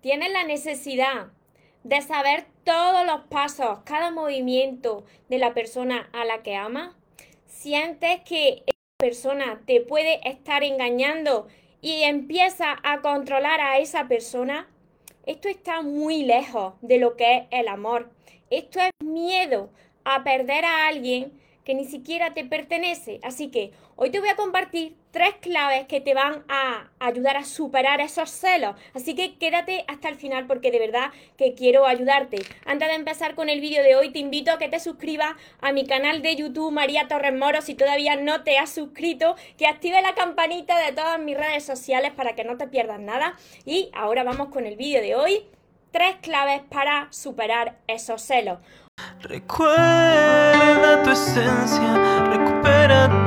tienes la necesidad de saber todos los pasos, cada movimiento de la persona a la que amas, sientes que esa persona te puede estar engañando y empieza a controlar a esa persona, esto está muy lejos de lo que es el amor. Esto es miedo a perder a alguien que ni siquiera te pertenece. Así que hoy te voy a compartir tres claves que te van a ayudar a superar esos celos. Así que quédate hasta el final porque de verdad que quiero ayudarte. Antes de empezar con el vídeo de hoy, te invito a que te suscribas a mi canal de YouTube María Torres Moro si todavía no te has suscrito, que active la campanita de todas mis redes sociales para que no te pierdas nada. Y ahora vamos con el vídeo de hoy. Tres claves para superar esos celos. Recuerda tu esencia, recupera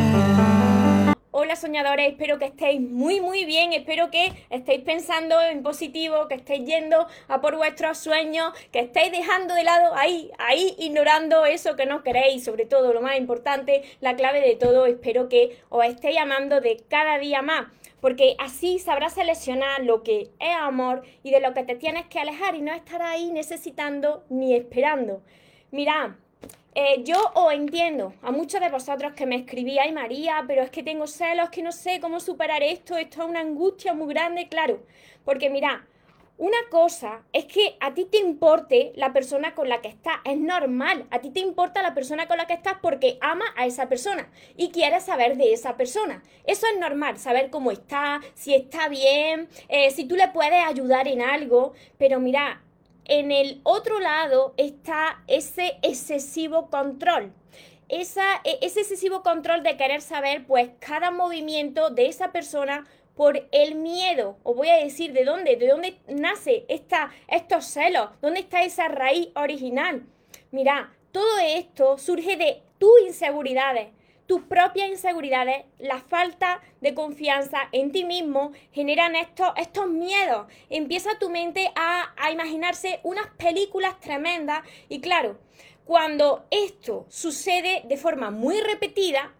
Soñadores, espero que estéis muy muy bien, espero que estéis pensando en positivo, que estéis yendo a por vuestros sueños, que estéis dejando de lado ahí, ahí ignorando eso que no queréis, sobre todo lo más importante, la clave de todo, espero que os estéis amando de cada día más porque así sabrás seleccionar lo que es amor y de lo que te tienes que alejar y no estar ahí necesitando ni esperando. Mirad, eh, yo os entiendo a muchos de vosotros que me escribíais, María, pero es que tengo celos, que no sé cómo superar esto, esto es una angustia muy grande, claro. Porque mira, una cosa es que a ti te importe la persona con la que estás, es normal, a ti te importa la persona con la que estás porque ama a esa persona y quieres saber de esa persona. Eso es normal, saber cómo está, si está bien, eh, si tú le puedes ayudar en algo, pero mira, en el otro lado está ese excesivo control. Esa, e, ese excesivo control de querer saber pues cada movimiento de esa persona por el miedo. Os voy a decir de dónde, de dónde nace esta, estos celos, dónde está esa raíz original. Mira, todo esto surge de tus inseguridades, tus propias inseguridades, la falta de confianza en ti mismo generan estos, miedos. Empieza tu mente a, a imaginarse unas películas tremendas y claro, cuando esto sucede de forma muy repetida,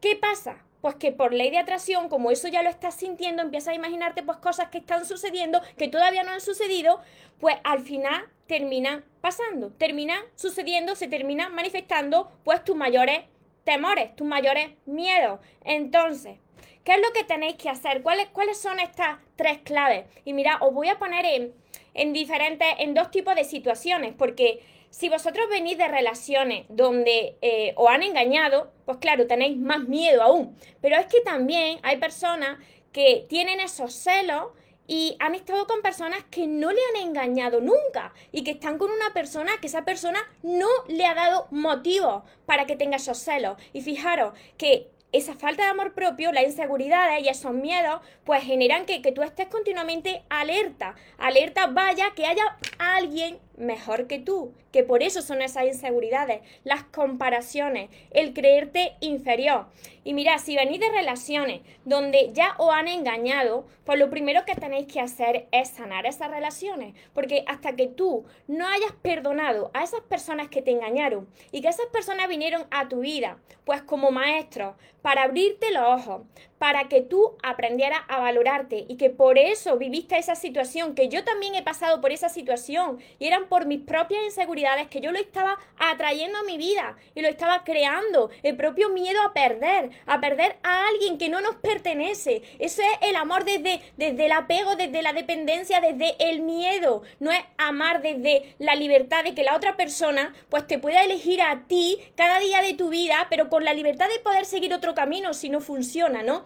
¿qué pasa? Pues que por ley de atracción, como eso ya lo estás sintiendo, empiezas a imaginarte pues cosas que están sucediendo, que todavía no han sucedido, pues al final terminan pasando, terminan sucediendo, se terminan manifestando pues tus mayores temores, tus mayores miedos. Entonces, ¿qué es lo que tenéis que hacer? ¿Cuáles, cuáles son estas tres claves? Y mira, os voy a poner en, en diferentes, en dos tipos de situaciones, porque si vosotros venís de relaciones donde eh, os han engañado, pues claro, tenéis más miedo aún. Pero es que también hay personas que tienen esos celos y han estado con personas que no le han engañado nunca y que están con una persona que esa persona no le ha dado motivo para que tenga esos celos. Y fijaros que esa falta de amor propio, la inseguridad y esos miedos, pues generan que, que tú estés continuamente alerta. Alerta, vaya, que haya alguien mejor que tú, que por eso son esas inseguridades, las comparaciones, el creerte inferior. Y mira, si venís de relaciones donde ya os han engañado, pues lo primero que tenéis que hacer es sanar esas relaciones, porque hasta que tú no hayas perdonado a esas personas que te engañaron y que esas personas vinieron a tu vida, pues como maestros, para abrirte los ojos, para que tú aprendieras a valorarte y que por eso viviste esa situación, que yo también he pasado por esa situación y eran por mis propias inseguridades que yo lo estaba atrayendo a mi vida y lo estaba creando, el propio miedo a perder, a perder a alguien que no nos pertenece. Ese es el amor desde, desde el apego, desde la dependencia, desde el miedo. No es amar desde la libertad de que la otra persona pues te pueda elegir a ti cada día de tu vida, pero con la libertad de poder seguir otro camino si no funciona, ¿no?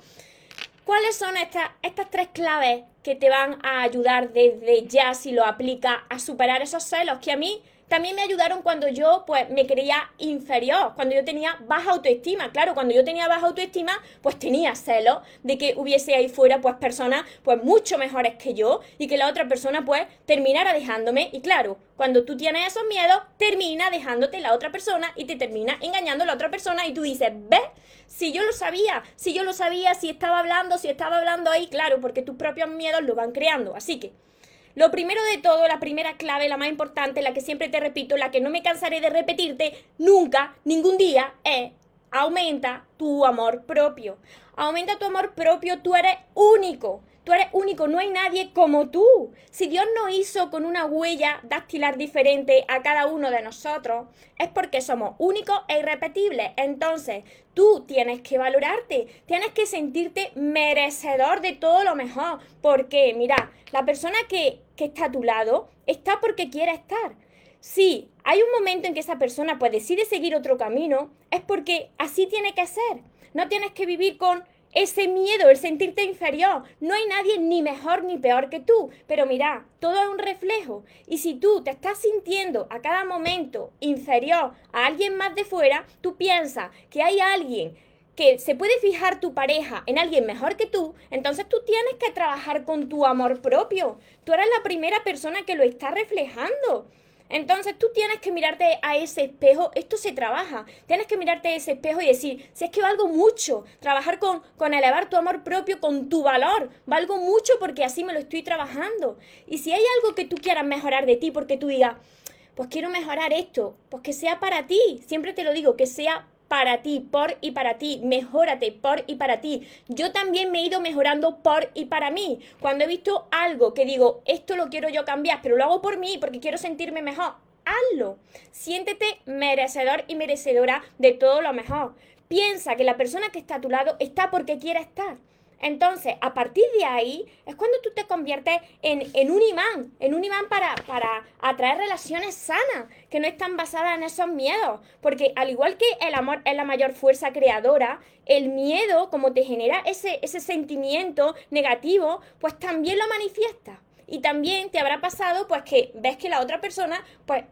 ¿Cuáles son estas, tres claves que te van a ayudar desde ya si lo aplicas a superar esos celos que a mí También me ayudaron cuando yo pues me creía inferior, cuando yo tenía baja autoestima. Claro, cuando yo tenía baja autoestima, pues tenía celos de que hubiese ahí fuera pues personas pues mucho mejores que yo y que la otra persona pues terminara dejándome. Y claro, cuando tú tienes esos miedos, termina dejándote la otra persona y te termina engañando la otra persona y tú dices, ¿ves? Si yo lo sabía, si yo lo sabía, si estaba hablando, si estaba hablando ahí, claro, porque tus propios miedos lo van creando. Así que lo primero de todo, la primera clave, la más importante, la que siempre te repito, la que no me cansaré de repetirte nunca, ningún día, es aumenta tu amor propio. Aumenta tu amor propio, tú eres único. Tú eres único, no hay nadie como tú. Si Dios nos hizo con una huella dactilar diferente a cada uno de nosotros, es porque somos únicos e irrepetibles. Entonces, tú tienes que valorarte, tienes que sentirte merecedor de todo lo mejor. Porque, mira, la persona que, que está a tu lado está porque quiere estar. Si hay un momento en que esa persona pues decide seguir otro camino, es porque así tiene que ser. No tienes que vivir con ese miedo, el sentirte inferior. No hay nadie ni mejor ni peor que tú. Pero mira, todo es un reflejo. Y si tú te estás sintiendo a cada momento inferior a alguien más de fuera, tú piensas que hay alguien que se puede fijar tu pareja en alguien mejor que tú, entonces tú tienes que trabajar con tu amor propio. Tú eres la primera persona que lo está reflejando. Entonces tú tienes que mirarte a ese espejo, esto se trabaja, tienes que mirarte a ese espejo y decir, si es que valgo mucho, trabajar con, con elevar tu amor propio, con tu valor, valgo mucho porque así me lo estoy trabajando. Y si hay algo que tú quieras mejorar de ti, porque tú digas, pues quiero mejorar esto, pues que sea para ti, siempre te lo digo, que sea para ti, por y para ti, mejórate por y para ti. Yo también me he ido mejorando por y para mí. Cuando he visto algo que digo, esto lo quiero yo cambiar, pero lo hago por mí porque quiero sentirme mejor, hazlo. Siéntete merecedor y merecedora de todo lo mejor. Piensa que la persona que está a tu lado está porque quiere estar. Entonces, a partir de ahí es cuando tú te conviertes en, un imán, en un imán para, para atraer relaciones sanas, que no están basadas en esos miedos. Porque al igual que el amor es la mayor fuerza creadora, el miedo, como te genera ese, ese sentimiento negativo, pues también lo manifiesta. Y también te habrá pasado, pues que ves que la otra persona, pues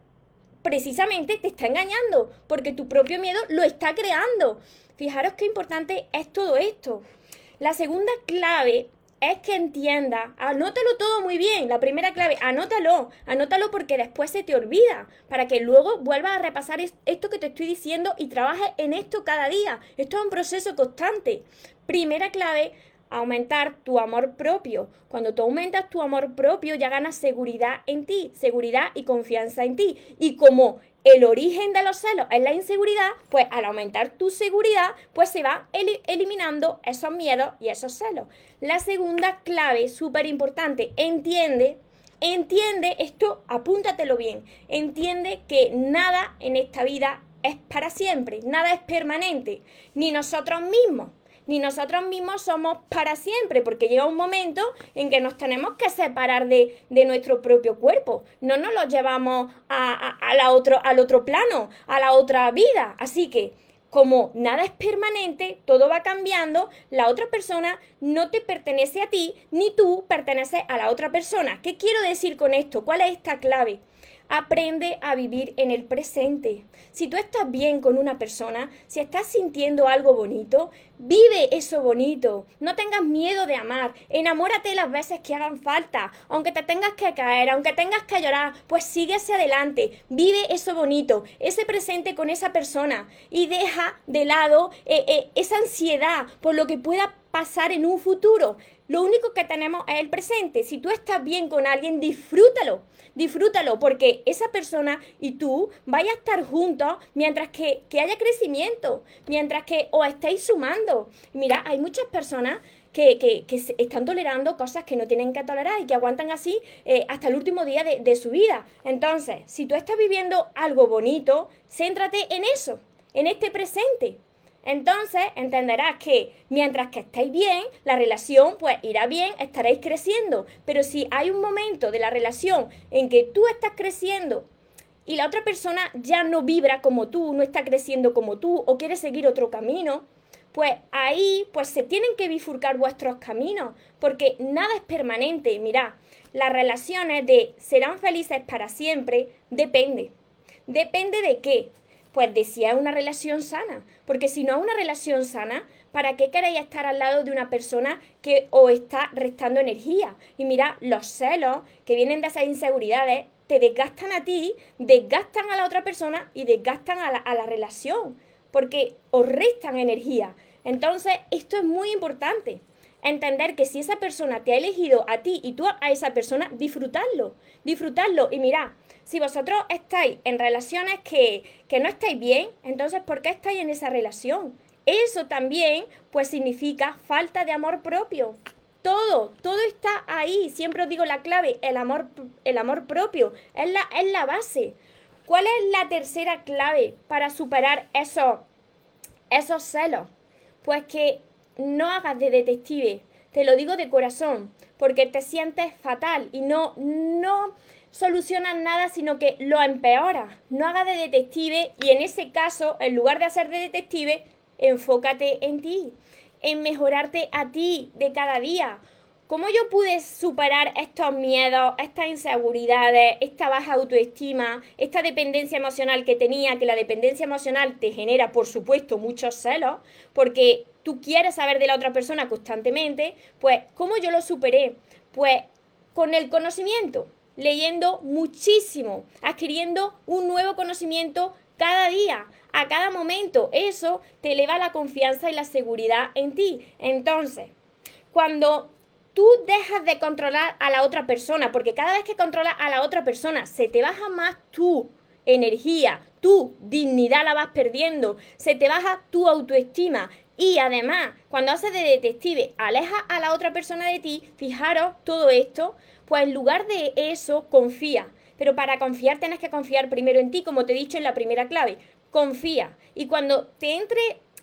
precisamente te está engañando, porque tu propio miedo lo está creando. Fijaros qué importante es todo esto. La segunda clave es que entienda, anótalo todo muy bien. La primera clave, anótalo, anótalo porque después se te olvida, para que luego vuelvas a repasar esto que te estoy diciendo y trabajes en esto cada día. Esto es un proceso constante. Primera clave, aumentar tu amor propio. Cuando tú aumentas tu amor propio, ya ganas seguridad en ti, seguridad y confianza en ti. Y como el origen de los celos es la inseguridad, pues al aumentar tu seguridad, pues se va eliminando esos miedos y esos celos. La segunda clave, súper importante, entiende, entiende esto, apúntatelo bien, entiende que nada en esta vida es para siempre, nada es permanente, ni nosotros mismos ni nosotros mismos somos para siempre, porque llega un momento en que nos tenemos que separar de, nuestro propio cuerpo. No nos lo llevamos a, la otro, al otro plano, a la otra vida. Así que, como nada es permanente, todo va cambiando, la otra persona no te pertenece a ti, ni tú perteneces a la otra persona. ¿Qué quiero decir con esto? ¿Cuál es esta clave? Aprende a vivir en el presente. Si tú estás bien con una persona, si estás sintiendo algo bonito, vive eso bonito. No tengas miedo de amar. Enamórate las veces que hagan falta. Aunque te tengas que caer, aunque tengas que llorar, pues sigue hacia adelante. Vive eso bonito, ese presente con esa persona y deja de lado eh, eh, esa ansiedad por lo que pueda pasar en un futuro. Lo único que tenemos es el presente. Si tú estás bien con alguien, disfrútalo disfrútalo porque esa persona y tú vais a estar juntos mientras que, haya crecimiento, mientras que os estéis sumando. Mira, hay muchas personas que, están tolerando cosas que no tienen que tolerar y que aguantan así eh, hasta el último día de, de su vida. Entonces, si tú estás viviendo algo bonito, céntrate en eso, en este presente. Entonces entenderás que mientras que estéis bien, la relación pues irá bien, estaréis creciendo. Pero si hay un momento de la relación en que tú estás creciendo y la otra persona ya no vibra como tú, no está creciendo como tú o quiere seguir otro camino, pues ahí pues se tienen que bifurcar vuestros caminos, porque nada es permanente. Mirad, las relaciones de serán felices para siempre depende. Depende de qué. Pues de si es una relación sana. Porque si no es una relación sana, ¿para qué queréis estar al lado de una persona que os está restando energía? Y mira, los celos que vienen de esas inseguridades te desgastan a ti, desgastan a la otra persona y desgastan a la, a la relación. Porque os restan energía. Entonces, esto es muy importante entender que si esa persona te ha elegido a ti y tú a esa persona, disfrutarlo, disfrutarlo. Y mira, si vosotros estáis en relaciones que, que no estáis bien, entonces ¿por qué estáis en esa relación? Eso también pues significa falta de amor propio. Todo, todo está ahí. Siempre os digo la clave, el amor, el amor propio, es la, es la base. ¿Cuál es la tercera clave para superar esos, esos celos? Pues que no hagas de detective, te lo digo de corazón, porque te sientes fatal y no, no solucionas nada, sino que lo empeoras. No hagas de detective y en ese caso, en lugar de hacer de detective, enfócate en ti, en mejorarte a ti de cada día. ¿Cómo yo pude superar estos miedos, estas inseguridades, esta baja autoestima, esta dependencia emocional que tenía? Que la dependencia emocional te genera, por supuesto, muchos celos, porque tú quieres saber de la otra persona constantemente, pues ¿cómo yo lo superé? Pues con el conocimiento, leyendo muchísimo, adquiriendo un nuevo conocimiento cada día, a cada momento. Eso te eleva la confianza y la seguridad en ti. Entonces, cuando tú dejas de controlar a la otra persona, porque cada vez que controlas a la otra persona, se te baja más tu energía, tu dignidad la vas perdiendo, se te baja tu autoestima, y además, cuando haces de detective, aleja a la otra persona de ti, fijaros todo esto, pues en lugar de eso, confía. Pero para confiar tienes que confiar primero en ti, como te he dicho en la primera clave. Confía. Y cuando te entre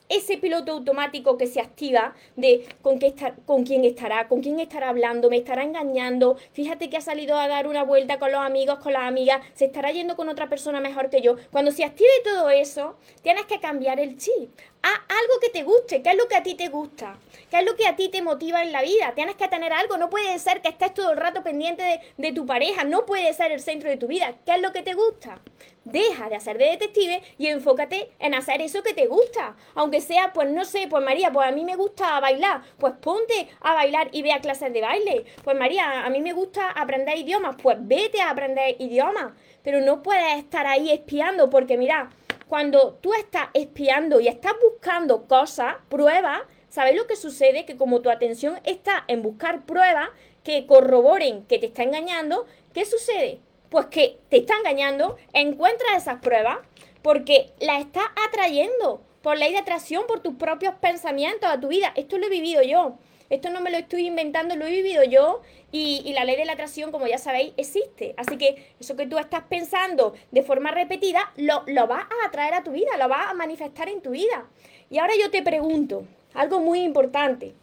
ese piloto automático que se activa de con, qué con quién estará, con quién estará hablando, me estará engañando, fíjate que ha salido a dar una vuelta con los amigos, con las amigas, se estará yendo con otra persona mejor que yo. Cuando se active todo eso, tienes que cambiar el chip a algo que te guste, qué es lo que a ti te gusta, qué es lo que a ti te motiva en la vida. Tienes que tener algo, no puede ser que estés todo el rato pendiente de, de tu pareja, no puede ser el centro de tu vida, qué es lo que te gusta. Deja de hacer de detective y enfócate en hacer eso que te gusta. Aunque sea, pues no sé, pues María, pues a mí me gusta bailar, pues ponte a bailar y ve a clases de baile. Pues María, a mí me gusta aprender idiomas, pues vete a aprender idiomas. Pero no puedes estar ahí espiando porque mira, cuando tú estás espiando y estás buscando cosas, pruebas, ¿sabes lo que sucede? Que como tu atención está en buscar pruebas que corroboren que te está engañando, ¿qué sucede? Pues que te está engañando, encuentra esas pruebas porque la estás atrayendo por ley de atracción, por tus propios pensamientos a tu vida. Esto lo he vivido yo. Esto no me lo estoy inventando, lo he vivido yo y, la ley de la atracción, como ya sabéis, existe. Así que eso que tú estás pensando de forma repetida, lo, lo vas a atraer a tu vida, lo vas a manifestar en tu vida. Y ahora yo te pregunto algo muy importante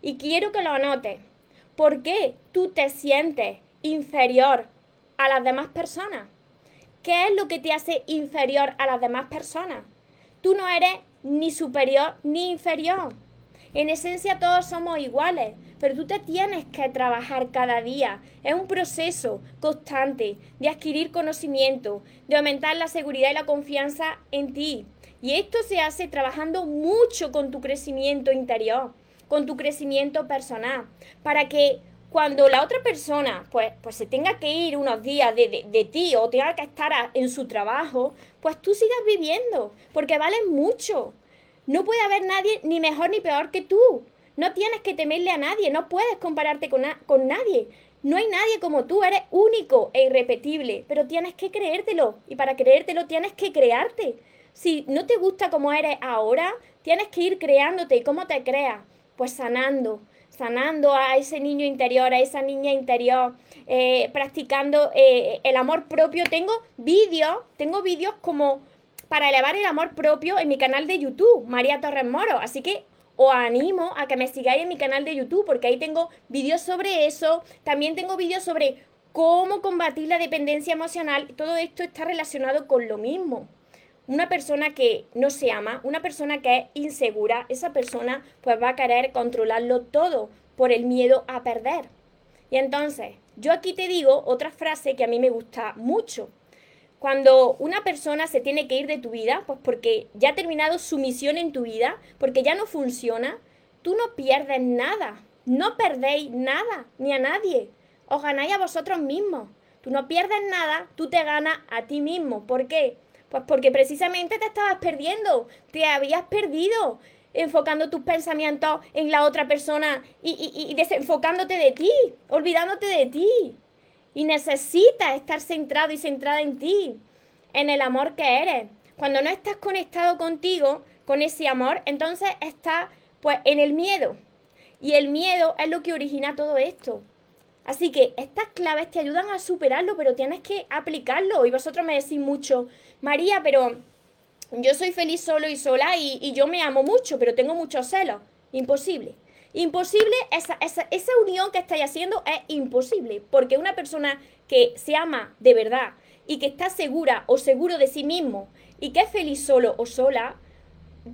y quiero que lo anotes. ¿Por qué tú te sientes inferior a las demás personas? ¿Qué es lo que te hace inferior a las demás personas? Tú no eres ni superior ni inferior. En esencia todos somos iguales, pero tú te tienes que trabajar cada día. Es un proceso constante de adquirir conocimiento, de aumentar la seguridad y la confianza en ti. Y esto se hace trabajando mucho con tu crecimiento interior, con tu crecimiento personal, para que cuando la otra persona pues, pues se tenga que ir unos días de, de, ti o tenga que estar en su trabajo, pues tú sigas viviendo, porque vales mucho. No puede haber nadie ni mejor ni peor que tú. No tienes que temerle a nadie, no puedes compararte con, con nadie. No hay nadie como tú, eres único e irrepetible, pero tienes que creértelo. Y para creértelo tienes que crearte. Si no te gusta como eres ahora, tienes que ir creándote. ¿Y cómo te creas? Pues sanando, sanando a ese niño interior, a esa niña interior, eh, practicando eh, el amor propio. Tengo vídeos, tengo vídeos como para elevar el amor propio en mi canal de YouTube, María Torres Moro. Así que os animo a que me sigáis en mi canal de YouTube porque ahí tengo vídeos sobre eso. También tengo vídeos sobre cómo combatir la dependencia emocional. Todo esto está relacionado con lo mismo. Una persona que no se ama, una persona que es insegura, esa persona pues va a querer controlarlo todo por el miedo a perder. Y entonces, yo aquí te digo otra frase que a mí me gusta mucho. Cuando una persona se tiene que ir de tu vida, pues porque ya ha terminado su misión en tu vida, porque ya no funciona, tú no pierdes nada, no perdéis nada, ni a nadie, os ganáis a vosotros mismos. Tú no pierdes nada, tú te ganas a ti mismo. ¿Por qué? Pues porque precisamente te estabas perdiendo, te habías perdido enfocando tus pensamientos en la otra persona y, desenfocándote de ti, olvidándote de ti. Y necesitas estar centrado y centrada en ti, en el amor que eres. Cuando no estás conectado contigo, con ese amor, entonces estás pues en el miedo. Y el miedo es lo que origina todo esto. Así que estas claves te ayudan a superarlo, pero tienes que aplicarlo. Y vosotros me decís mucho, María, pero yo soy feliz solo y sola y, yo me amo mucho, pero tengo muchos celos. Imposible. Imposible, esa, esa, esa unión que estáis haciendo es imposible, porque una persona que se ama de verdad y que está segura o seguro de sí mismo y que es feliz solo o sola,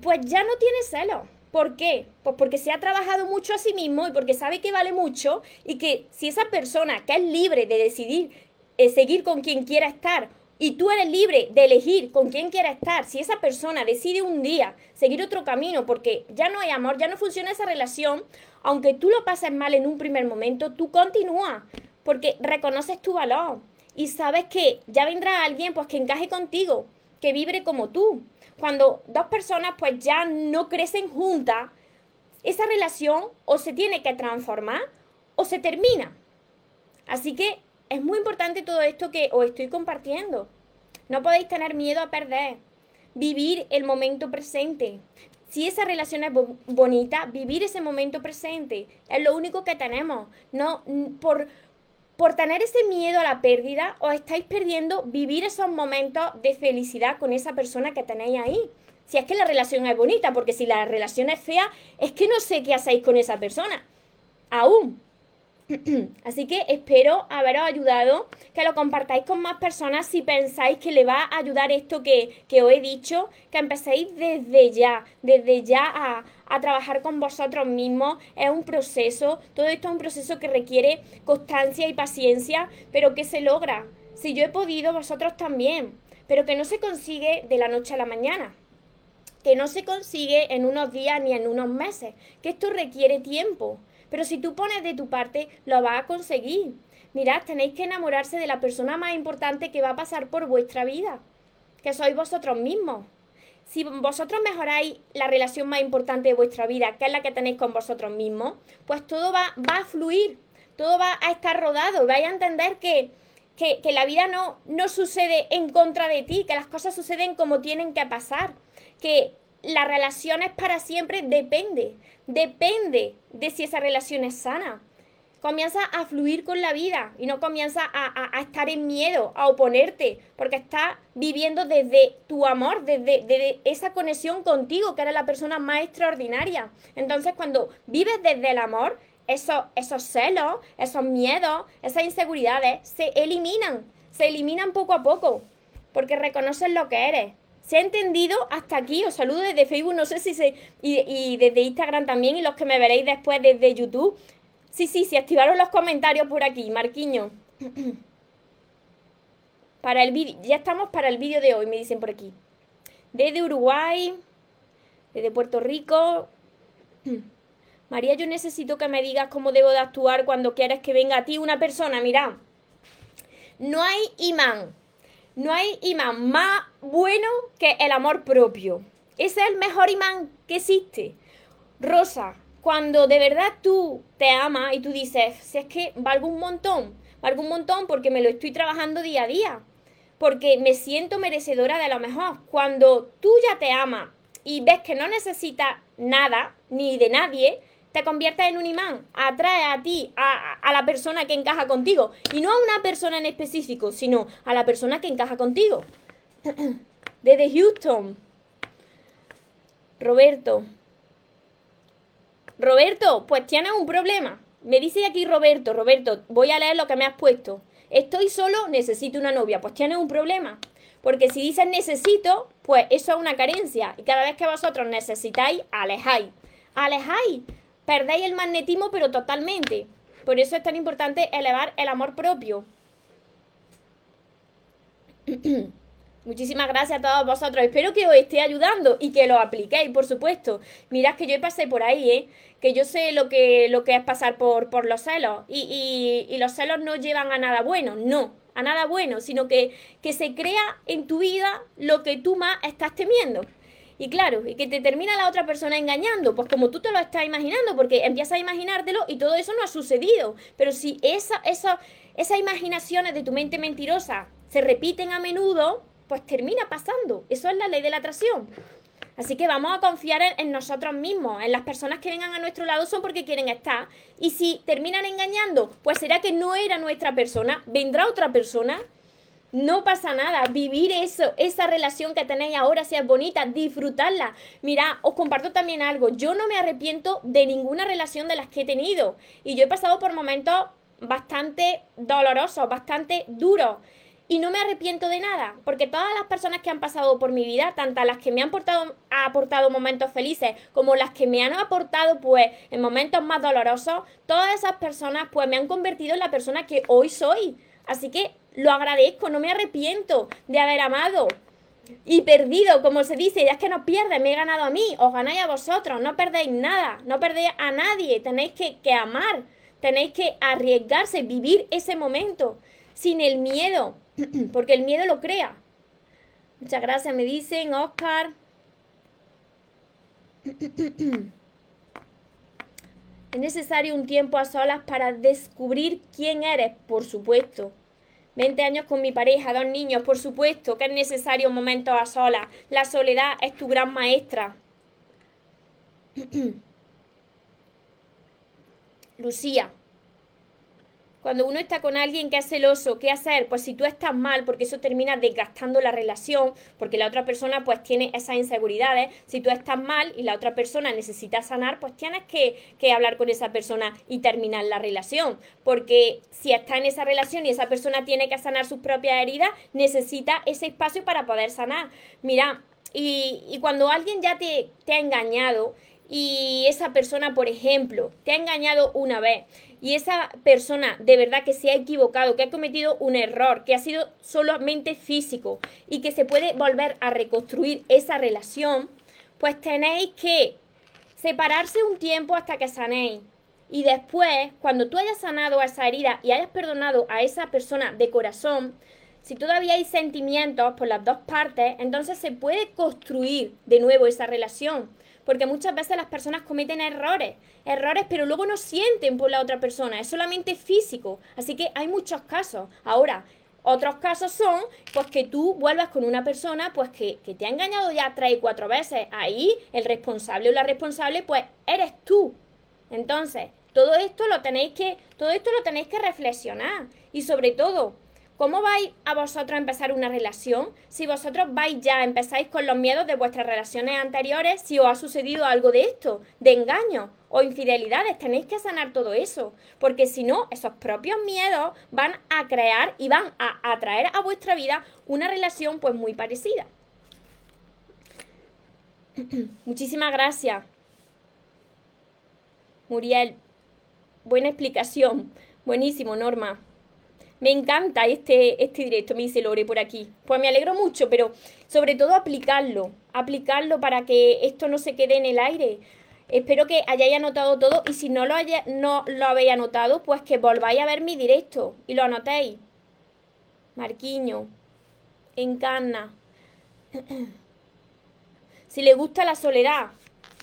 pues ya no tiene celos. ¿Por qué? Pues porque se ha trabajado mucho a sí mismo y porque sabe que vale mucho y que si esa persona que es libre de decidir eh, seguir con quien quiera estar y tú eres libre de elegir con quién quieres estar, si esa persona decide un día seguir otro camino porque ya no hay amor, ya no funciona esa relación, aunque tú lo pases mal en un primer momento, tú continúa porque reconoces tu valor y sabes que ya vendrá alguien pues que encaje contigo, que vibre como tú. Cuando dos personas pues ya no crecen juntas, esa relación o se tiene que transformar o se termina. Así que es muy importante todo esto que os estoy compartiendo. No podéis tener miedo a perder. Vivir el momento presente. Si esa relación es bonita, vivir ese momento presente. Es lo único que tenemos. No, por, por tener ese miedo a la pérdida, os estáis perdiendo vivir esos momentos de felicidad con esa persona que tenéis ahí. Si es que la relación es bonita, porque si la relación es fea, es que no sé qué hacéis con esa persona. Aún. Así que espero haberos ayudado, que lo compartáis con más personas si pensáis que le va a ayudar esto que, os he dicho, que empecéis desde ya, desde ya a, a trabajar con vosotros mismos. Es un proceso, todo esto es un proceso que requiere constancia y paciencia, pero que se logra. Si yo he podido, vosotros también, pero que no se consigue de la noche a la mañana que no se consigue en unos días ni en unos meses, que esto requiere tiempo. Pero si tú pones de tu parte, lo vas a conseguir. Mirad, tenéis que enamorarse de la persona más importante que va a pasar por vuestra vida, que sois vosotros mismos. Si vosotros mejoráis la relación más importante de vuestra vida, que es la que tenéis con vosotros mismos, pues todo va, a fluir, todo va a estar rodado, vais a entender que, que, que la vida no, no sucede en contra de ti, que las cosas suceden como tienen que pasar, que la relación es para siempre, depende. Depende de si esa relación es sana. Comienza a fluir con la vida y no comienza a, estar en miedo, a oponerte, porque estás viviendo desde tu amor, desde, esa conexión contigo, que eres la persona más extraordinaria. Entonces, cuando vives desde el amor, esos, esos celos, esos miedos, esas inseguridades se eliminan, se eliminan poco a poco, porque reconoces lo que eres, ¿Se ha entendido hasta aquí? Os saludo desde Facebook, no sé si se... Y, desde Instagram también, y los que me veréis después desde YouTube. Sí, sí, sí, activaron los comentarios por aquí, Marquiño. Para el vídeo, ya estamos para el vídeo de hoy, me dicen por aquí. Desde Uruguay, desde Puerto Rico. María, yo necesito que me digas cómo debo de actuar cuando quieres que venga a ti una persona. Mira, no hay imán no hay imán más bueno que el amor propio. Ese es el mejor imán que existe. Rosa, cuando de verdad tú te amas y tú dices, si es que valgo un montón, valgo un montón porque me lo estoy trabajando día a día, porque me siento merecedora de lo mejor. Cuando tú ya te amas y ves que no necesitas nada ni de nadie, te conviertes en un imán, atrae a ti, a, la persona que encaja contigo. Y no a una persona en específico, sino a la persona que encaja contigo. Desde Houston. Roberto. Roberto, pues tienes un problema. Me dice aquí Roberto, Roberto, voy a leer lo que me has puesto. Estoy solo, necesito una novia. Pues tienes un problema. Porque si dices necesito, pues eso es una carencia. Y cada vez que vosotros necesitáis, alejáis. Alejáis perdéis el magnetismo, pero totalmente. Por eso es tan importante elevar el amor propio. Muchísimas gracias a todos vosotros. Espero que os esté ayudando y que lo apliquéis, por supuesto. Mirad que yo pasé por ahí, ¿eh? Que yo sé lo que, lo que es pasar por, por los celos. Y, y, los celos no llevan a nada bueno, no, a nada bueno, sino que, que se crea en tu vida lo que tú más estás temiendo. Y claro, y que te termina la otra persona engañando, pues como tú te lo estás imaginando, porque empiezas a imaginártelo y todo eso no ha sucedido. Pero si esa, esa, esas imaginaciones de tu mente mentirosa se repiten a menudo, pues termina pasando. Eso es la ley de la atracción. Así que vamos a confiar en, nosotros mismos, en las personas que vengan a nuestro lado son porque quieren estar. Y si terminan engañando, pues será que no era nuestra persona, vendrá otra persona. No pasa nada, vivir eso, esa relación que tenéis ahora, si es bonita, disfrutarla. Mira, os comparto también algo, yo no me arrepiento de ninguna relación de las que he tenido. Y yo he pasado por momentos bastante dolorosos, bastante duros y no me arrepiento de nada, porque todas las personas que han pasado por mi vida, tanto las que me han aportado momentos felices como las que me han aportado pues en momentos más dolorosos, todas esas personas pues me han convertido en la persona que hoy soy. Así que lo agradezco, no me arrepiento de haber amado y perdido, como se dice, ya es que no pierdes, me he ganado a mí, os ganáis a vosotros, no perdéis nada, no perdéis a nadie, tenéis que, que amar, tenéis que arriesgarse, vivir ese momento sin el miedo, porque el miedo lo crea. Muchas gracias, me dicen, Oscar. ¿Es necesario un tiempo a solas para descubrir quién eres? Por supuesto. 20 años con mi pareja, dos niños, por supuesto que es necesario un momento a solas. La soledad es tu gran maestra. Lucía, cuando uno está con alguien que es celoso, ¿qué hacer? Pues si tú estás mal, porque eso termina desgastando la relación, porque la otra persona pues tiene esas inseguridades, si tú estás mal y la otra persona necesita sanar, pues tienes que, hablar con esa persona y terminar la relación, porque si está en esa relación y esa persona tiene que sanar sus propias heridas, necesita ese espacio para poder sanar. Mira, y, cuando alguien ya te ha engañado, y esa persona, por ejemplo, te ha engañado una vez y esa persona de verdad que se ha equivocado, que ha cometido un error, que ha sido solamente físico y que se puede volver a reconstruir esa relación, pues tenéis que separarse un tiempo hasta que sanéis. Y después, cuando tú hayas sanado esa herida y hayas perdonado a esa persona de corazón, si todavía hay sentimientos por las dos partes, entonces se puede construir de nuevo esa relación porque muchas veces las personas cometen errores, errores, pero luego no sienten por la otra persona, es solamente físico. Así que hay muchos casos. Ahora, otros casos son, pues que tú vuelvas con una persona, pues que, que te ha engañado ya tres y cuatro veces. Ahí el responsable o la responsable, pues eres tú. Entonces, todo esto lo tenéis que, todo esto lo tenéis que reflexionar. Y sobre todo, ¿Cómo vais a vosotros a empezar una relación? Si vosotros vais ya, empezáis con los miedos de vuestras relaciones anteriores, si os ha sucedido algo de esto, de engaño o infidelidades, tenéis que sanar todo eso, porque si no, esos propios miedos van a crear y van a atraer a vuestra vida una relación pues muy parecida. Muchísimas gracias. Muriel, buena explicación. Buenísimo, Norma. Me encanta este, este directo, me dice Lore por aquí. Pues me alegro mucho, pero sobre todo aplicarlo, aplicarlo para que esto no se quede en el aire. Espero que hayáis anotado todo y si no lo, haya, no lo habéis anotado, pues que volváis a ver mi directo y lo anotéis. Marquiño, encarna. si le gusta la soledad,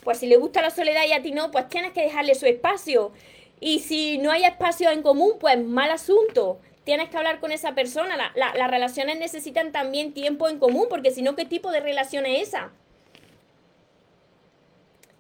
pues si le gusta la soledad y a ti no, pues tienes que dejarle su espacio. Y si no hay espacio en común, pues mal asunto tienes que hablar con esa persona. las relaciones necesitan también tiempo en común, porque si no, ¿qué tipo de relación es esa?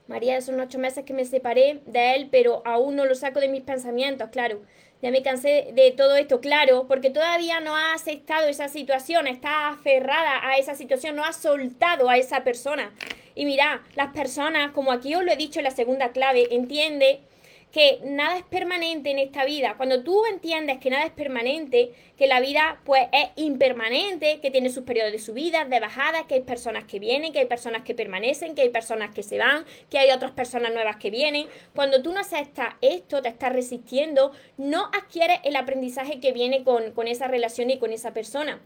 María, son ocho meses que me separé de él, pero aún no lo saco de mis pensamientos, claro. Ya me cansé de todo esto, claro, porque todavía no ha aceptado esa situación, está aferrada a esa situación, no ha soltado a esa persona. Y mira, las personas, como aquí os lo he dicho en la segunda clave, entiende que nada es permanente en esta vida, cuando tú entiendes que nada es permanente, que la vida pues es impermanente, que tiene sus periodos de subida, de bajada, que hay personas que vienen, que hay personas que permanecen, que hay personas que se van, que hay otras personas nuevas que vienen, cuando tú no aceptas esto, te estás resistiendo, no adquieres el aprendizaje que viene con, con esa relación y con esa persona.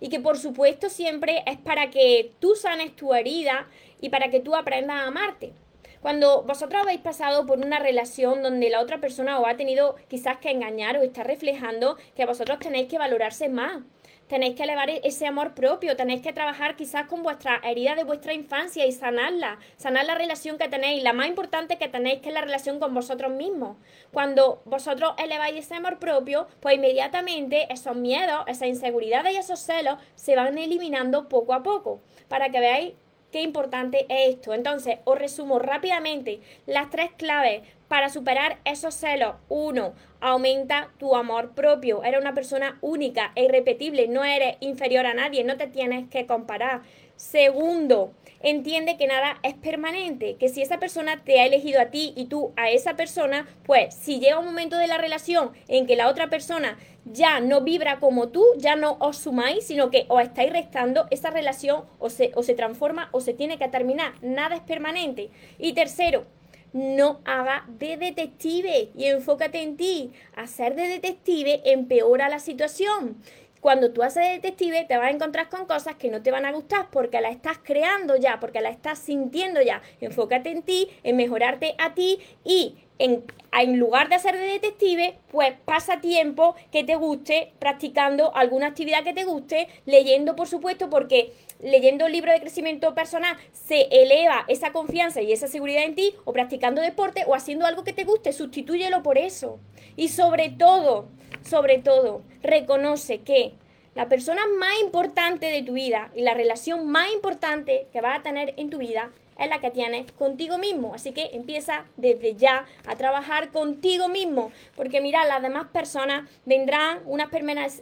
Y que por supuesto siempre es para que tú sanes tu herida y para que tú aprendas a amarte. Cuando vosotros habéis pasado por una relación donde la otra persona os ha tenido quizás que engañar o está reflejando que vosotros tenéis que valorarse más, tenéis que elevar ese amor propio, tenéis que trabajar quizás con vuestra herida de vuestra infancia y sanarla, sanar la relación que tenéis, la más importante que tenéis que es la relación con vosotros mismos. Cuando vosotros eleváis ese amor propio, pues inmediatamente esos miedos, esas inseguridades y esos celos se van eliminando poco a poco, para que veáis qué importante es esto. Entonces, os resumo rápidamente las tres claves para superar esos celos. Uno, aumenta tu amor propio. Eres una persona única e irrepetible. No eres inferior a nadie. No te tienes que comparar. Segundo, entiende que nada es permanente, que si esa persona te ha elegido a ti y tú a esa persona, pues si llega un momento de la relación en que la otra persona ya no vibra como tú, ya no os sumáis, sino que os estáis restando, esa relación o se, o se transforma o se tiene que terminar. Nada es permanente. Y tercero, no haga de detective y enfócate en ti. Hacer de detective empeora la situación. Cuando tú haces de detective te vas a encontrar con cosas que no te van a gustar porque la estás creando ya, porque la estás sintiendo ya. Enfócate en ti, en mejorarte a ti y en, en, lugar de hacer de detective, pues pasa tiempo que te guste practicando alguna actividad que te guste, leyendo por supuesto, porque leyendo libros de crecimiento personal se eleva esa confianza y esa seguridad en ti, o practicando deporte o haciendo algo que te guste, sustitúyelo por eso. Y sobre todo, sobre todo, reconoce que la persona más importante de tu vida y la relación más importante que vas a tener en tu vida es la que tienes contigo mismo. Así que empieza desde ya a trabajar contigo mismo. Porque mira, las demás personas vendrán, unas,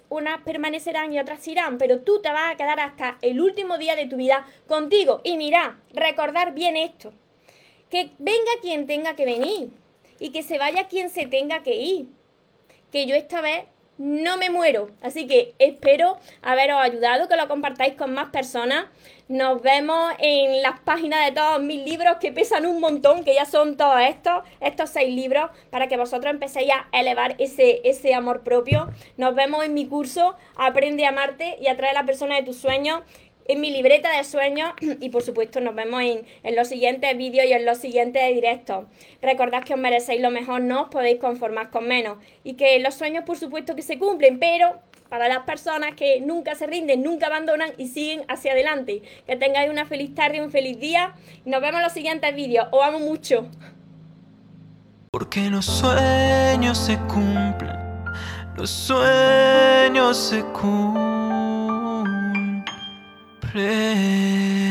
unas permanecerán y otras irán. Pero tú te vas a quedar hasta el último día de tu vida contigo. Y mira, recordar bien esto. Que venga quien tenga que venir. Y que se vaya quien se tenga que ir. Que yo esta vez no me muero. Así que espero haberos ayudado, que lo compartáis con más personas. Nos vemos en las páginas de todos mis libros que pesan un montón, que ya son todos estos, estos seis libros, para que vosotros empecéis a elevar ese, ese amor propio. Nos vemos en mi curso Aprende a amarte y atrae a la persona de tus sueños en mi libreta de sueños y por supuesto nos vemos en, los siguientes vídeos y en los siguientes directos. Recordad que os merecéis lo mejor, no os podéis conformar con menos y que los sueños por supuesto que se cumplen, pero para las personas que nunca se rinden, nunca abandonan y siguen hacia adelante. Que tengáis una feliz tarde, un feliz día. Nos vemos en los siguientes vídeos. Os amo mucho. Porque los sueños se cumplen, los sueños se cumplen. pray.